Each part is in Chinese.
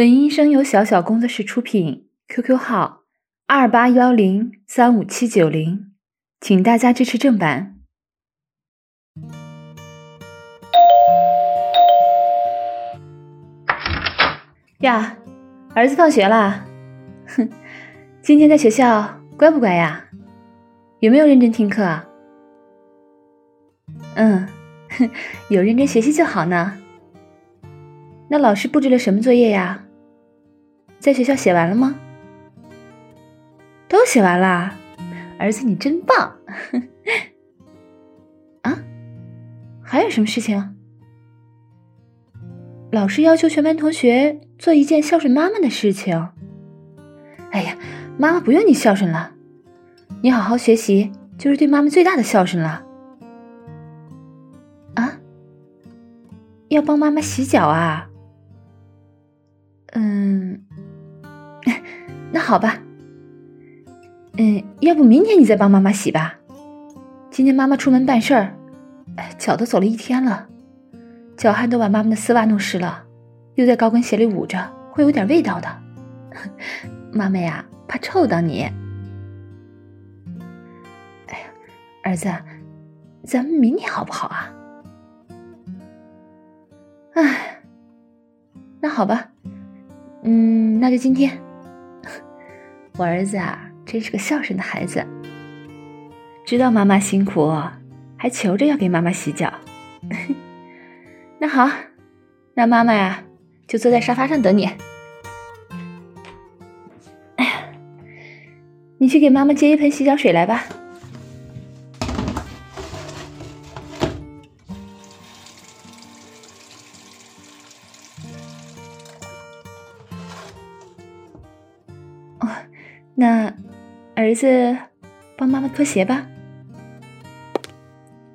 本音声由小小工作室出品，QQ 号二八幺零三五七九零，请大家支持正版。呀，儿子放学啦！哼，今天在学校乖不乖呀？有没有认真听课啊？嗯，哼，有认真学习就好呢。那老师布置了什么作业呀？在学校写完了吗？都写完了，儿子你真棒！啊，还有什么事情？老师要求全班同学做一件孝顺妈妈的事情。哎呀，妈妈不用你孝顺了，你好好学习就是对妈妈最大的孝顺了。啊？要帮妈妈洗脚啊？嗯。那好吧，嗯，要不明天你再帮妈妈洗吧。今天妈妈出门办事儿，脚都走了一天了，脚汗都把妈妈的丝袜弄湿了，又在高跟鞋里捂着，会有点味道的。妈妈呀，怕臭到你。哎呀，儿子，咱们明天好不好啊？哎，那好吧，嗯，那就今天。我儿子啊，真是个孝顺的孩子，知道妈妈辛苦，还求着要给妈妈洗脚。那好，那妈妈呀，就坐在沙发上等你。哎呀，你去给妈妈接一盆洗脚水来吧。那，儿子，帮妈妈脱鞋吧。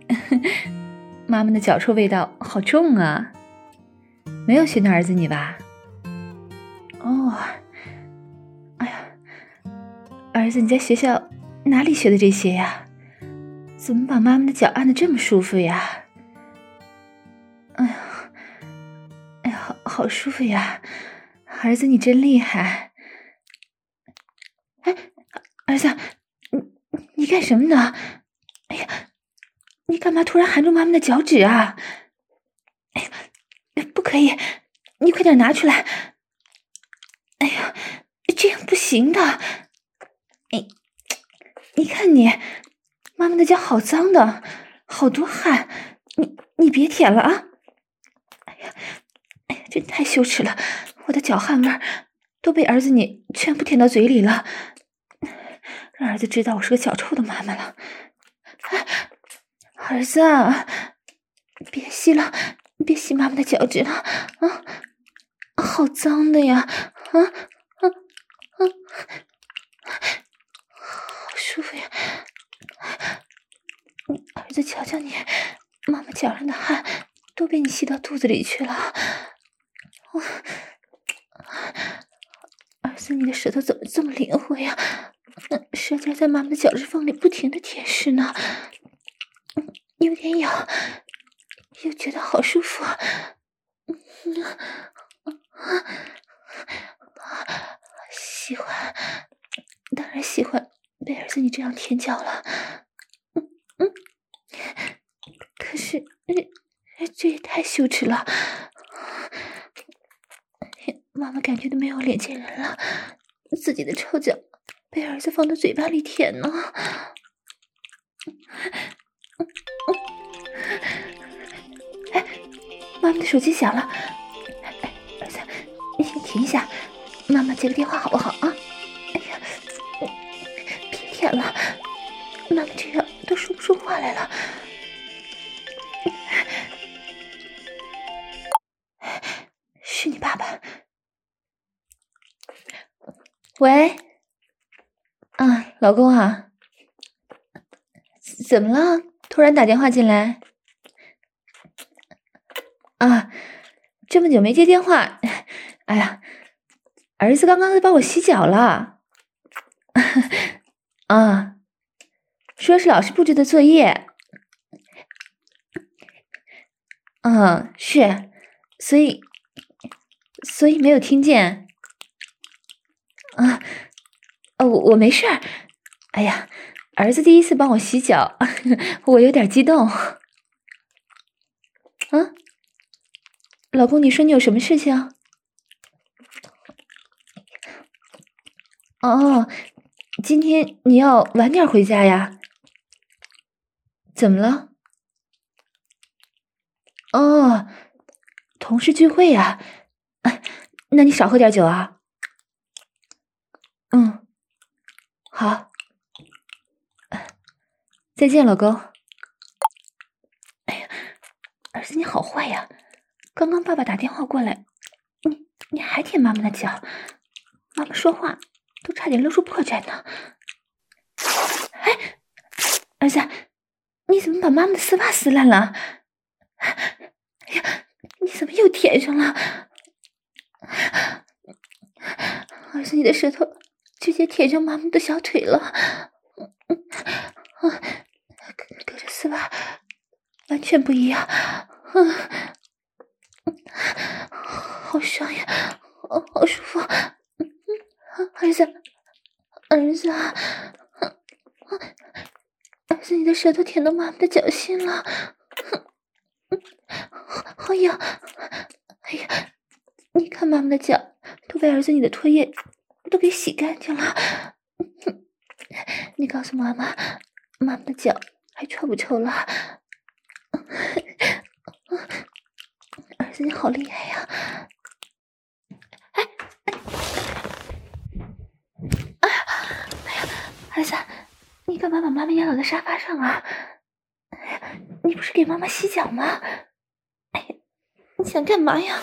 妈妈的脚臭味道好重啊！没有训到儿子你吧？哦，哎呀，儿子你在学校哪里学的这些呀？怎么把妈妈的脚按的这么舒服呀？哎呀，哎呀，好好舒服呀！儿子你真厉害。哎儿子，你你干什么呢？哎呀，你干嘛突然含住妈妈的脚趾啊？哎呀，不可以，你快点拿出来！哎呀，这样不行的。你，你看你，妈妈的脚好脏的，好多汗，你你别舔了啊！哎呀，哎呀，真太羞耻了，我的脚汗味儿都被儿子你全部舔到嘴里了。让儿子知道我是个脚臭的妈妈了。儿子，啊别吸了，别吸妈妈的脚趾了啊！好脏的呀！啊啊啊！好舒服呀！儿子，瞧瞧你，妈妈脚上的汗都被你吸到肚子里去了。儿子，你的舌头怎么这么灵活呀？舌尖在妈妈的脚趾缝里不停的舔舐呢，有点痒，又觉得好舒服。喜欢，当然喜欢被儿子你这样舔脚了。可是这也太羞耻了，妈妈感觉都没有脸见人了，己的臭脚。被儿子放到嘴巴里舔呢，哎，妈妈的手机响了，哎，儿子，你先停一下，妈妈接个电话好不好啊？哎呀，别舔了，妈妈这样都说不出话来了。喂？啊，老公啊，怎么了？突然打电话进来？啊，这么久没接电话，哎呀，儿子刚刚在帮我洗脚了。啊，说是老师布置的作业。嗯，是，所以，所以没有听见。啊，哦，我没事儿。哎呀，儿子第一次帮我洗脚，我有点激动。啊，老公，你说你有什么事情？哦，今天你要晚点回家呀？怎么了？哦，同事聚会呀？啊，那你少喝点酒啊。嗯，好。再见，老公。哎呀，儿子你好坏呀！刚刚爸爸打电话过来，你你还舔妈妈的脚，妈妈说话都差点露出破绽呢。哎，儿子，你怎么把妈妈的丝袜撕烂了？哎呀，你怎么又舔上了？儿子，你的舌头直接舔上妈妈的小腿了。隔着丝袜完全不一样。嗯好爽呀，好舒服。儿子，儿子，儿子，你的舌头舔到妈妈的脚心了，嗯好痒。哎呀，你看妈妈的脚都被儿子你的唾液都给洗干净了。你告诉妈妈，妈妈的脚还臭不臭了？儿子你好厉害呀！哎哎，哎呀，儿子，你干嘛把妈妈压倒在沙发上啊？你不是给妈妈洗脚吗？哎，你想干嘛呀？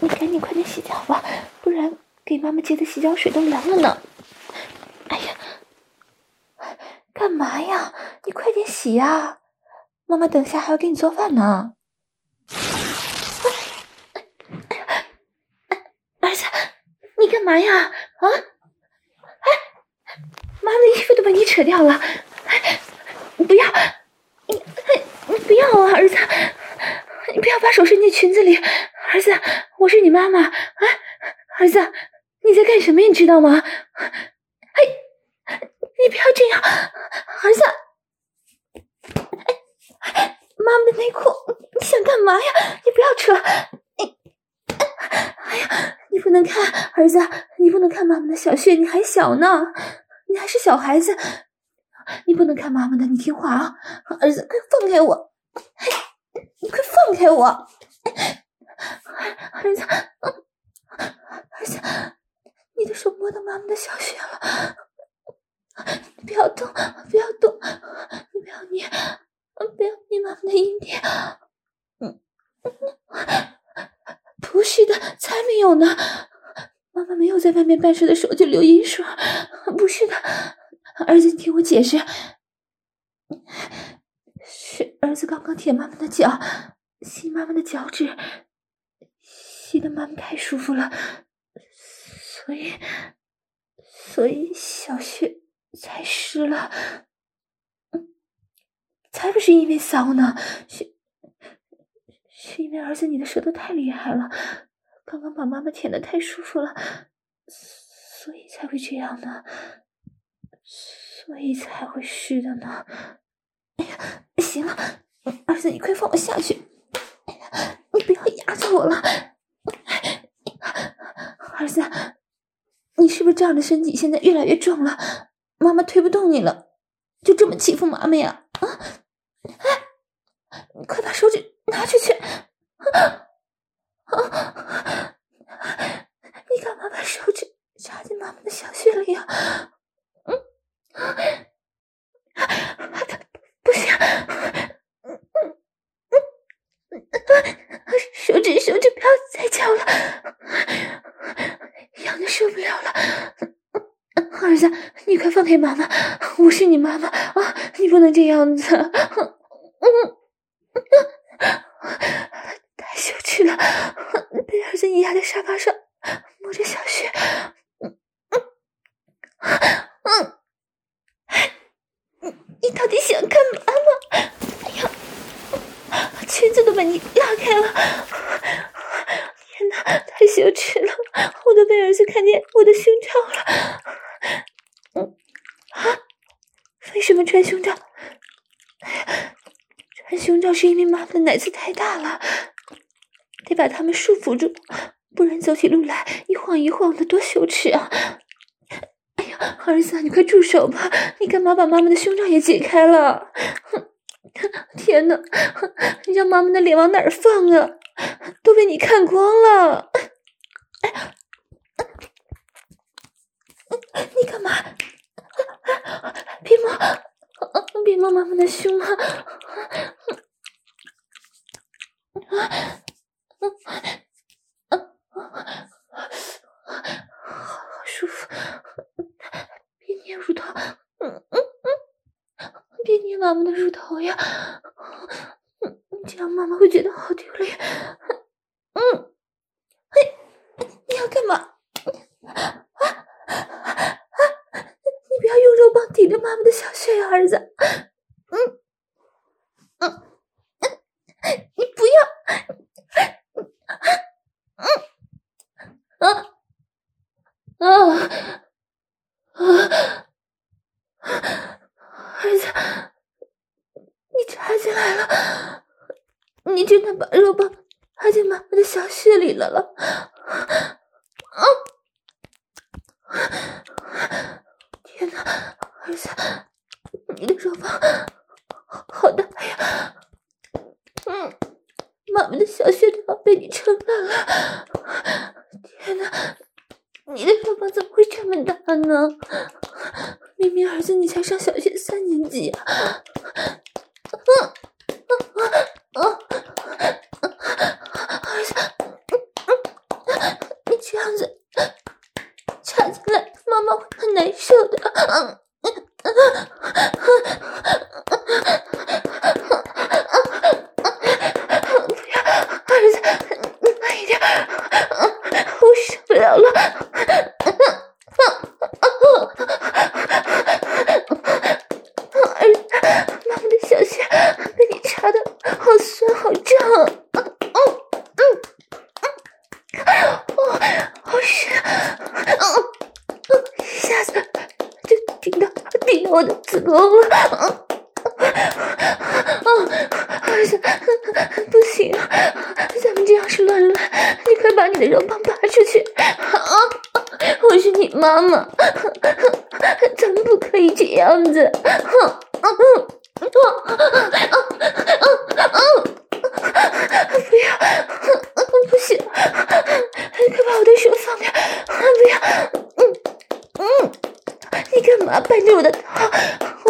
你赶紧快点洗脚吧，不然给妈妈接的洗脚水都凉了呢。哎呀，干嘛呀？你快点洗呀！妈妈等下还要给你做饭呢。儿子，你干嘛呀？啊！哎，妈妈的衣服都被你扯掉了！哎，不要！你你不要啊，儿子！你不要把手伸进裙子里，儿子，我是你妈妈啊！儿子，你在干什么？你知道吗？哎，你不要这样，儿子！哎，妈妈的内裤，你想干嘛呀？你不要扯！哎呀，你不能看儿子，你不能看妈妈的小穴，你还小呢，你还是小孩子，你不能看妈妈的，你听话啊，儿子，快放开我，你快放开我，儿子，儿子，你的手摸到妈妈的小穴了，你不要动，不要动，你不要捏，不要捏妈妈的阴蒂，嗯。不是的，才没有呢！妈妈没有在外面办事的时候就流阴水，不是的，儿子，你听我解释，是儿子刚刚舔妈妈的脚，吸妈妈的脚趾，吸得妈妈太舒服了，所以，所以小穴才湿了，才不是因为骚呢，是。是因为儿子你的舌头太厉害了，刚刚把妈妈舔得太舒服了，所以才会这样呢，所以才会湿的呢。哎呀，行了，儿子你快放我下去，哎呀，你不要压着我了。儿子，你是不是这样的身体现在越来越重了，妈妈推不动你了，就这么欺负妈妈呀？啊，哎，你快把手指。拿出去！啊啊！你干嘛把手指插进妈妈的小穴里呀？嗯，不不行！嗯嗯嗯，手指手指不要再叫了，痒的受不了了。儿子，你快放开妈妈，我是你妈妈啊！你不能这样子。太羞耻了，被儿子压在沙发上，摸着小穴，嗯嗯，你到底想干嘛？哎呀，裙子都被你拉开了，天哪，太羞耻了！我都被儿子看见我的胸罩了。嗯，啊，为什么穿胸罩？穿胸罩是因为妈妈的奶子太大了，得把他们束缚住，不然走起路来一晃一晃的，多羞耻啊！哎呀，儿子，你快住手吧！你干嘛把妈妈的胸罩也解开了？天哪，你 让妈妈的脸往哪儿放啊？都被你看光了！你干嘛？别摸，别摸妈妈的胸啊！好舒服，别捏乳头，嗯嗯嗯，别捏妈妈的乳头呀，这样妈妈会觉得好丢脸。嗯，嘿，你要干嘛？啊啊！你不要用肉棒抵着妈妈的小穴呀，儿子。嗯嗯嗯，你不要。嗯嗯啊啊啊！儿子，你插进来了，你真的把肉棒插进妈妈的小穴里了了。啊！天哪，儿子，你的肉棒好大呀！嗯，妈妈的小穴都要被你撑烂了。天哪，你的肉棒怎么会这么大呢？明明儿子你才上小学三年级啊！嗯嗯嗯嗯，儿子，你这样子。插进来，妈妈会很难受的。嗯嗯嗯嗯，不要，儿子，你慢一点，我受不了了。儿子，妈妈的小穴被你插的好酸好胀。我的子宫了，啊啊！儿子，不行，咱们这样是乱乱，你快把你的肉棒拔出去！啊！我是你妈妈，咱们不可以这样子！哼！啊啊啊啊啊！不要！不行！你快把我的手放开！不要！嗯嗯。你干嘛掰着我的头？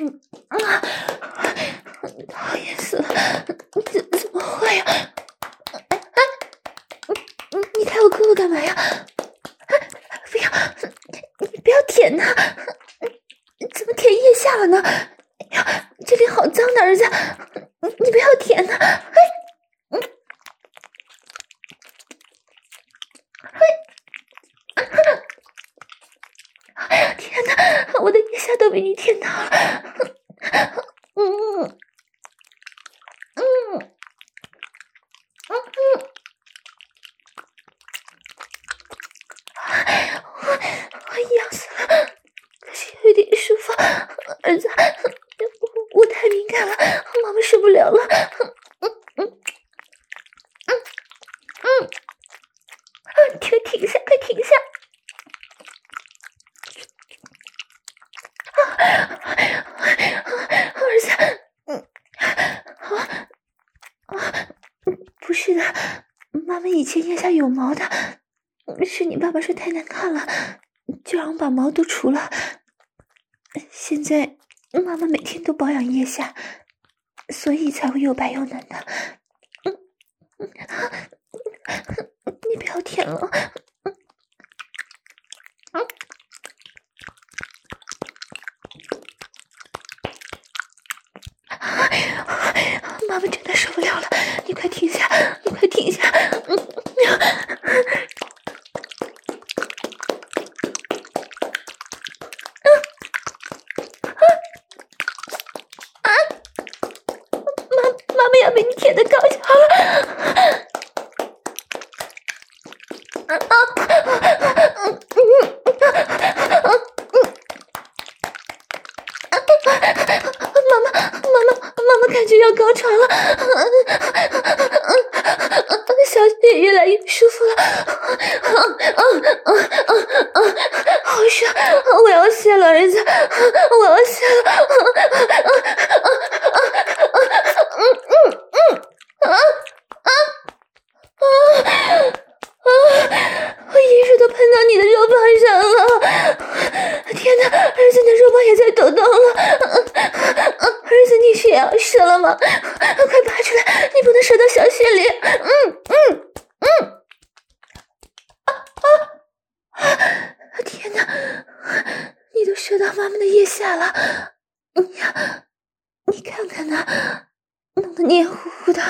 嗯啊讨厌死了怎怎么会呀哎哎你你你你踩我胳膊干嘛呀哎不要你不要舔啊怎么舔腋下了呢哎呀这里好脏的儿子你不要舔啊被你听到了，嗯嗯嗯嗯嗯嗯，我我痒死了，可是有点舒服。儿子，我我太敏感了，妈妈受不了了。有毛的，是你爸爸说太难看了，就让我把毛都除了。现在妈妈每天都保养腋下，所以才会又白又嫩的。你不要舔了。妈妈真的受不了了，你快停下，你快停下！嗯，啊啊！妈，妈妈要被你舔的高潮了！啊啊啊！嗯嗯嗯。感觉要高潮了，小穴越来越舒服了，嗯嗯嗯嗯嗯，好爽！我要泄了，儿子，我要泄了，嗯嗯嗯嗯嗯嗯啊啊啊！我盐水都喷到你的肉棒上了，天哪，儿子的肉棒也在抖动了。儿子，你血要射了吗？快拔出来！你不能射到小穴里。嗯嗯嗯。啊啊啊！天哪，你都射到妈妈的腋下了。你呀，你看看呢，弄得黏糊糊的。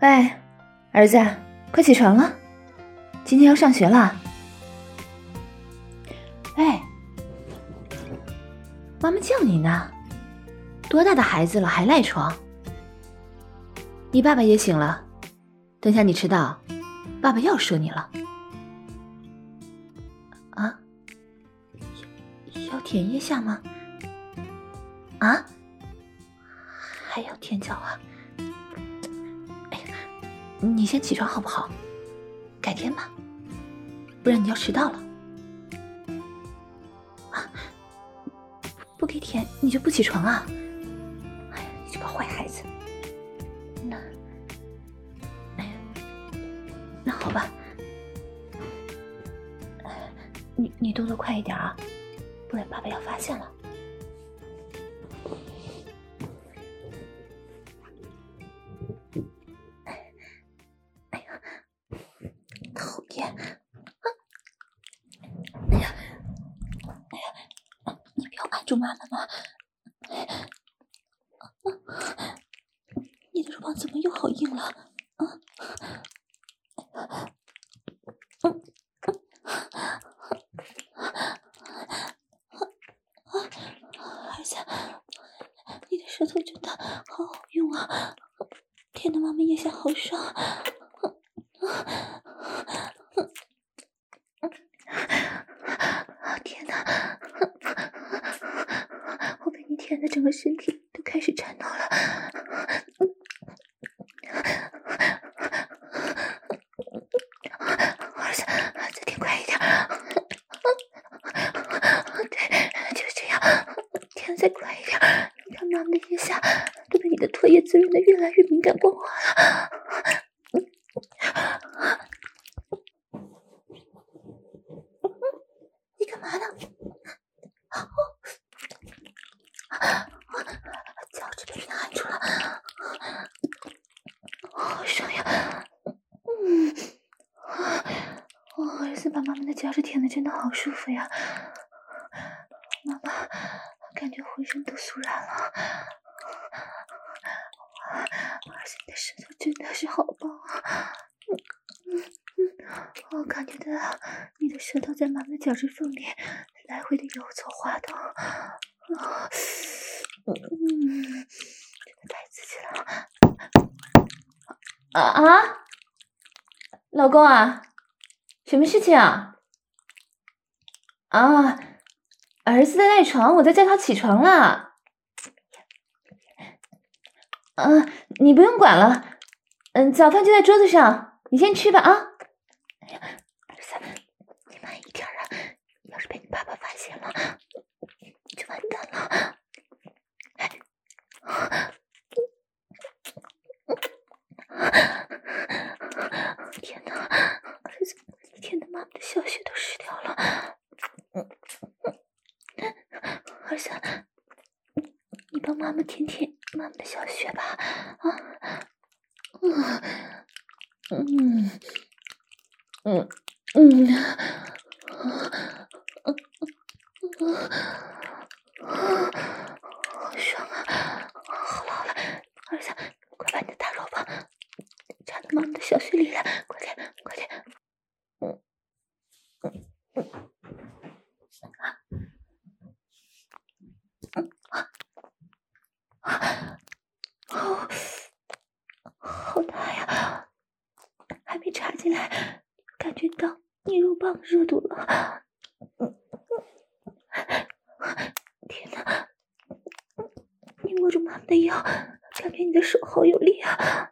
喂。儿子，快起床了，今天要上学了。哎，妈妈叫你呢，多大的孩子了还赖床？你爸爸也醒了，等下你迟到，爸爸要说你了。啊？要舔腋下吗？啊？还要舔脚啊？哎呀你先起床好不好？改天吧，不然你要迟到了。啊，不给舔你就不起床啊？哎呀，你这个坏孩子。那好吧。你你动作快一点啊，不然爸爸要发现了。妈妈吗？你的肉棒怎么又好硬了？啊！嗯嗯，儿子，你的舌头真的好好用啊！舔的妈妈腋下好爽。整个身体都开始颤抖了，儿子，再舔快一点，对，就是这样，舔再快一点，你看妈妈的腋下都被你的唾液滋润的越来越敏感光滑了。脚趾舔的真的好舒服呀，妈妈感觉浑身都酥软了。哇，儿子你的舌头真的是好棒啊！嗯嗯嗯，我感觉到你的舌头在妈妈的脚趾缝里来回的游走滑动，啊，嗯，真的太刺激了。啊啊，老公啊，什么事情啊？啊，儿子在赖床，我在叫他起床了。嗯、啊，你不用管了，嗯，早饭就在桌子上，你先吃吧啊。哎呀感觉你的手好有力啊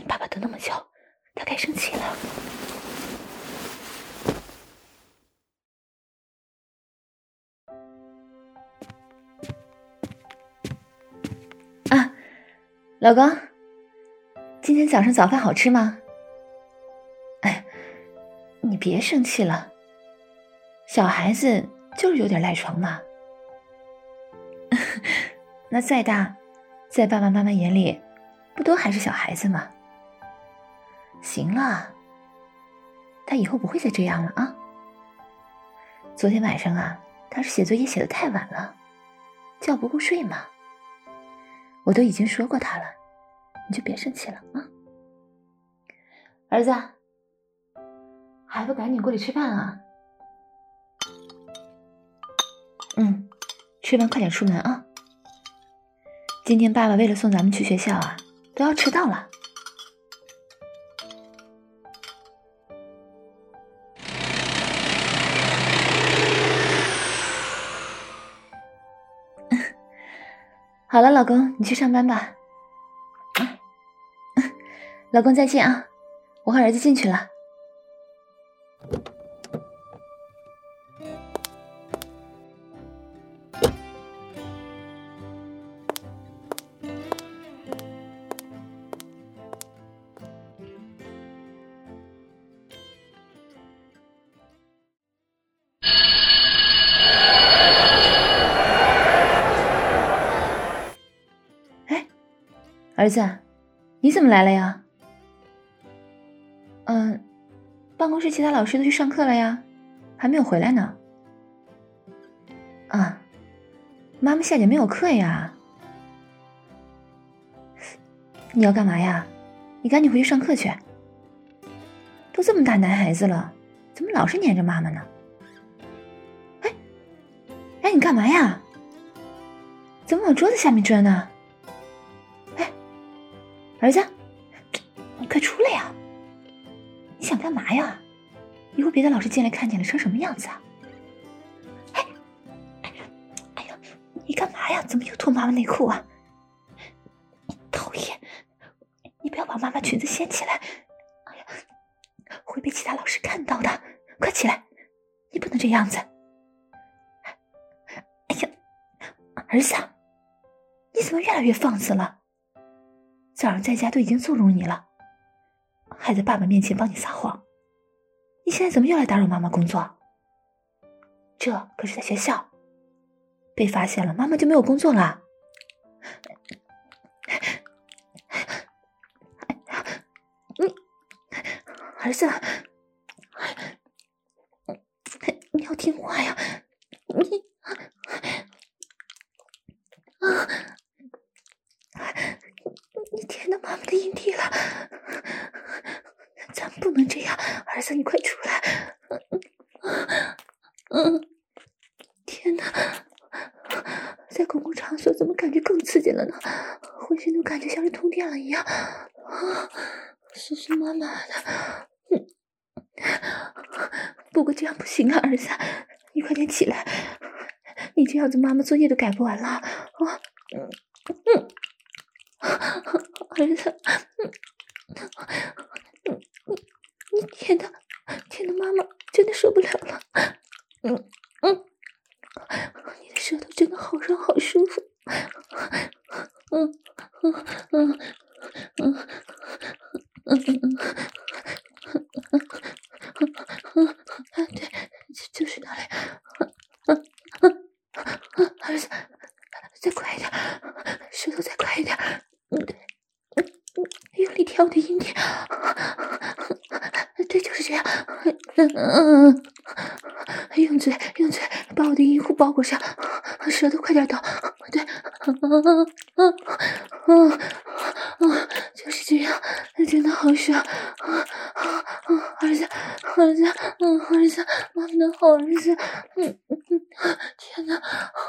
你爸爸等那么久，他该生气了。啊，老公，今天早上早饭好吃吗？哎，你别生气了，小孩子就是有点赖床嘛。那再大，在爸爸妈妈眼里，不都还是小孩子吗？行了，他以后不会再这样了啊。昨天晚上啊，他是写作业写得太晚了，觉不够睡嘛。我都已经说过他了，你就别生气了啊。儿子，还不赶紧过来吃饭啊？嗯。吃完快点出门啊！今天爸爸为了送咱们去学校啊，都要迟到了。好了，老公，你去上班吧。老公再见啊！我和儿子进去了。子，你怎么来了呀？嗯，办公室其他老师都去上课了呀，还没有回来呢。啊，妈妈下节没有课呀？你要干嘛呀？你赶紧回去上课去。都这么大男孩子了，怎么老是黏着妈妈呢？哎，哎，你干嘛呀？怎么往桌子下面钻呢？儿子，你快出来呀！你想干嘛呀？以后别的老师进来看见了，成什么样子啊？哎，哎呀，你干嘛呀？怎么又脱妈妈内裤啊？讨厌！你不要把妈妈裙子掀起来，哎呀，会被其他老师看到的。快起来，你不能这样子。哎呀，儿子，你怎么越来越放肆了？早上在家都已经纵容你了，还在爸爸面前帮你撒谎，你现在怎么又来打扰妈妈工作？这可是在学校，被发现了，妈妈就没有工作了。你儿子，你要听话呀，你啊。你舔到妈妈的阴蒂了，咱不能这样，儿子，你快出来！嗯，天哪，在公共场所怎么感觉更刺激了呢？浑身都感觉像是通电了一样，啊，湿湿麻麻的。嗯，不过这样不行啊，儿子，你快点起来，你这样子妈妈作业都改不完了啊！嗯嗯。儿子，嗯，嗯，你你舔的舔的妈妈真的受不了了，嗯嗯，你的舌头真的好软好舒服，嗯嗯嗯嗯嗯嗯嗯，啊对，就是那里，嗯嗯嗯，儿子，再快一点，舌头再快一点。嗯，对，嗯嗯，用力舔我的阴蒂，对，就是这样，嗯嗯嗯，用嘴用嘴把我的阴户包裹上，舌头快点倒，对，嗯嗯嗯嗯嗯，就是这样，真的好爽，啊啊啊，儿子儿子，嗯儿子，妈妈的好儿子，嗯嗯嗯，天呐，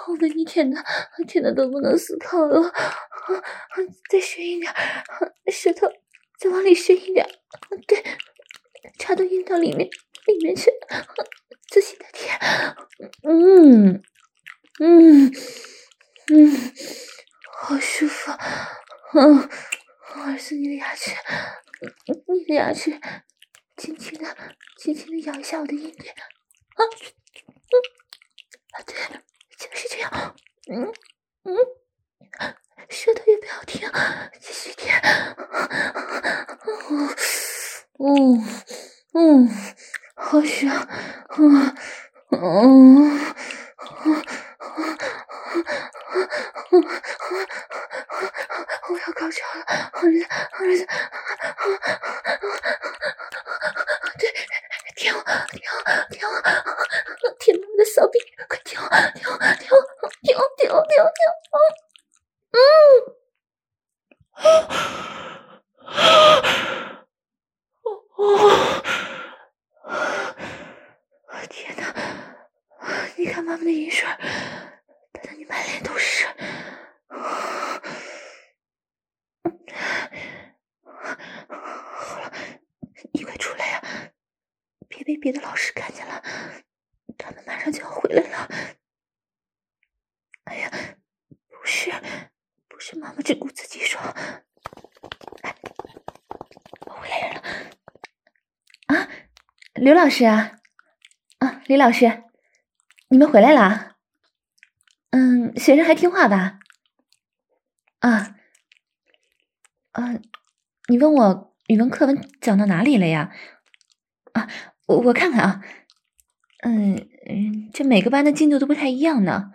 我被你舔的舔的都不能思考了。再深一点，舌头再往里深一点，对，插到阴道里面里面去，仔细的舔，嗯嗯嗯，好舒服。嗯，儿子，你的牙齿，你的牙齿，轻轻的，轻轻的咬一下我的阴蒂。啊，嗯，啊，对，就是这样。嗯嗯，舌头也不要停，继续舔。嗯嗯嗯，好爽。嗯嗯嗯。我要高潮了，好热好热，对，舔我，舔我，舔我，舔我的骚逼，快舔我，舔我，舔我，舔我，舔我，舔我，嗯，天哪，你看妈妈的阴水，打得你满脸都是。别的老师看见了，他们马上就要回来了。哎呀，不是，不是，妈妈只顾自己说。哎，回来人了。啊，刘老师啊，啊，李老师，你们回来了。嗯，学生还听话吧？啊，嗯、啊，你问我语文课文讲到哪里了呀？啊。我我看看啊，嗯嗯，这每个班的进度都不太一样呢。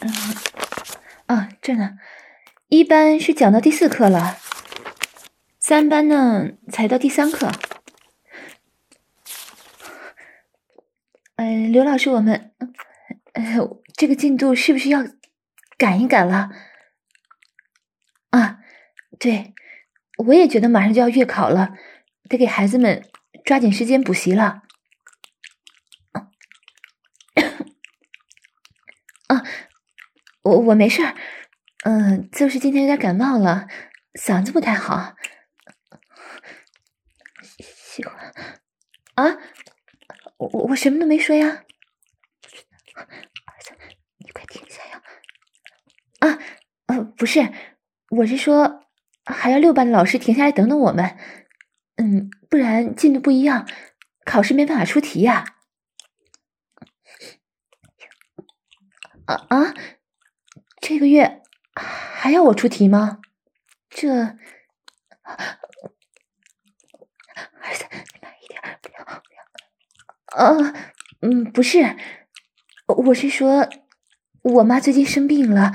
嗯，啊，这呢，一班是讲到第四课了，三班呢才到第三课。嗯，刘老师，我们，呃，这个进度是不是要赶一赶了？啊，对，我也觉得马上就要月考了，得给孩子们。抓紧时间补习了。啊，我我没事，嗯，就是今天有点感冒了，嗓子不太好。喜欢啊？我我什么都没说呀。儿子，你快停下呀！啊，呃，不是，我是说，还要六班的老师停下来等等我们。嗯，不然进度不一样，考试没办法出题呀。啊啊，这个月还要我出题吗？这，儿子，你慢一点，不要不啊，嗯，不是，我是说，我妈最近生病了，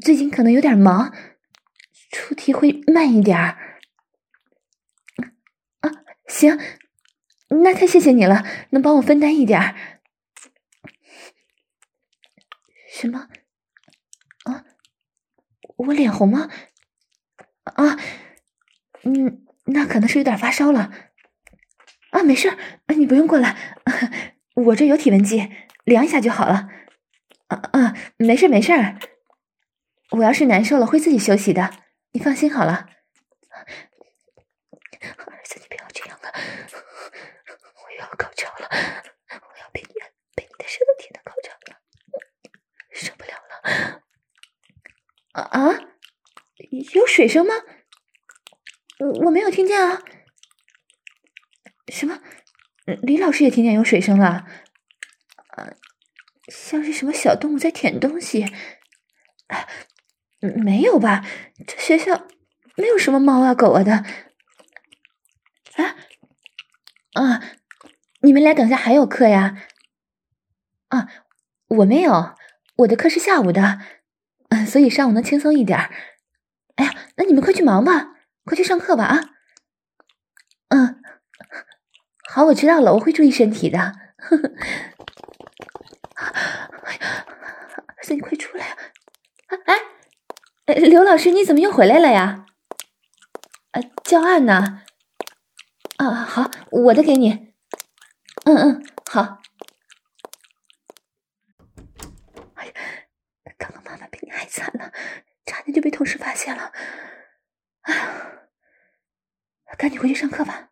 最近可能有点忙，出题会慢一点啊。行，那太谢谢你了，能帮我分担一点。什么？啊？我脸红吗？啊？嗯，那可能是有点发烧了。啊，没事，你不用过来，我这有体温计，量一下就好了。啊啊，没事没事，我要是难受了会自己休息的，你放心好了。儿子，你不要这样了我要考究了，我要被你被你的舌头舔的高潮了，受不了了！啊，有水声吗？我我没有听见啊！什么？李老师也听见有水声了？像是什么小动物在舔东西？没有吧？这学校没有什么猫啊狗啊的。啊啊！你们俩等下还有课呀？啊，我没有，我的课是下午的，所以上午能轻松一点。哎呀，那你们快去忙吧，快去上课吧啊！嗯，好，我知道了，我会注意身体的。呵呵。哎呀，儿子，你快出来啊！哎，刘老师，你怎么又回来了呀？啊，教案呢？啊，好，我的给你。嗯嗯，好。哎呀，刚刚妈妈比你还惨了，差点就被同事发现了。哎呀，赶紧回去上课吧。